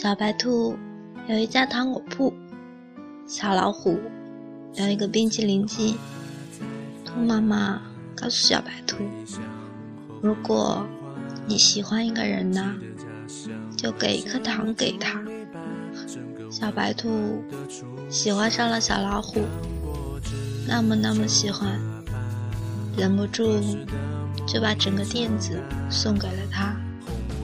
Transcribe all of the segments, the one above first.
小白兔有一家糖果铺，小老虎有一个冰淇淋机。兔妈妈告诉小白兔：“如果你喜欢一个人呢，就给一颗糖给他。”小白兔喜欢上了小老虎，那么那么喜欢，忍不住就把整个垫子送给了他。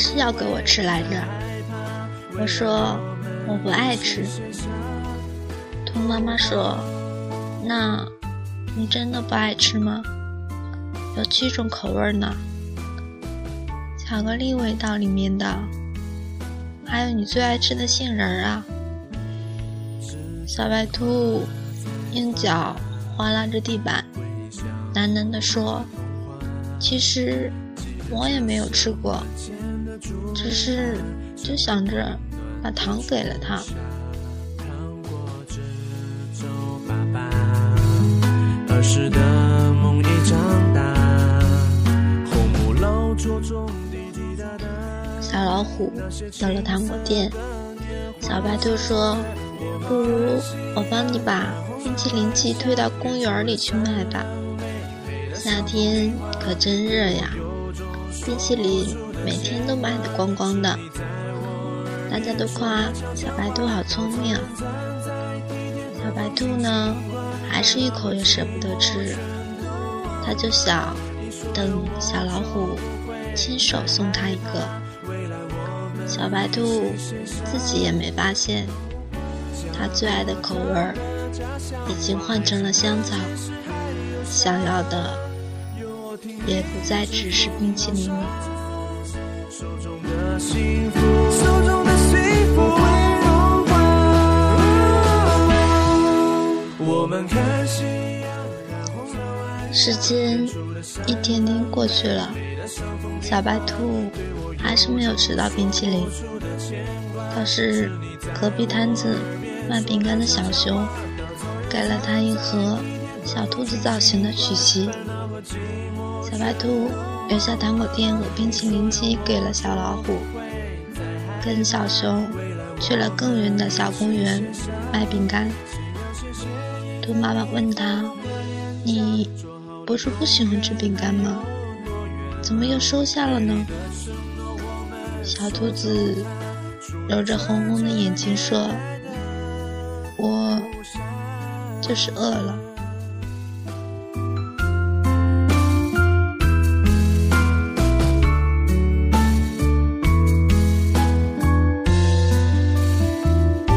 是要给我吃来着，我说我不爱吃。兔妈妈说：“那，你真的不爱吃吗？有七种口味呢，巧克力味道里面的，还有你最爱吃的杏仁啊。”小白兔用脚划拉着地板，喃喃地说：“其实我也没有吃过。”只是就想着把糖给了他。小老虎到了糖果店，小白兔说：“不如我帮你把冰淇淋机推到公园里去卖吧，夏天可真热呀，冰淇淋。”每天都卖的光光的，大家都夸小白兔好聪明。小白兔呢，还是一口也舍不得吃。他就想等小老虎亲手送他一个。小白兔自己也没发现，他最爱的口味已经换成了香草，想要的也不再只是冰淇淋了。时间一天天过去了，小白兔还是没有吃到冰淇淋。倒是隔壁摊子卖饼干的小熊，给了他一盒小兔子造型的曲奇。小白兔。留下糖果店和冰淇淋机给了小老虎，跟小熊去了更远的小公园卖饼干。兔妈妈问他：“你不是不喜欢吃饼干吗？怎么又收下了呢？”小兔子揉着红红的眼睛说：“我就是饿了。”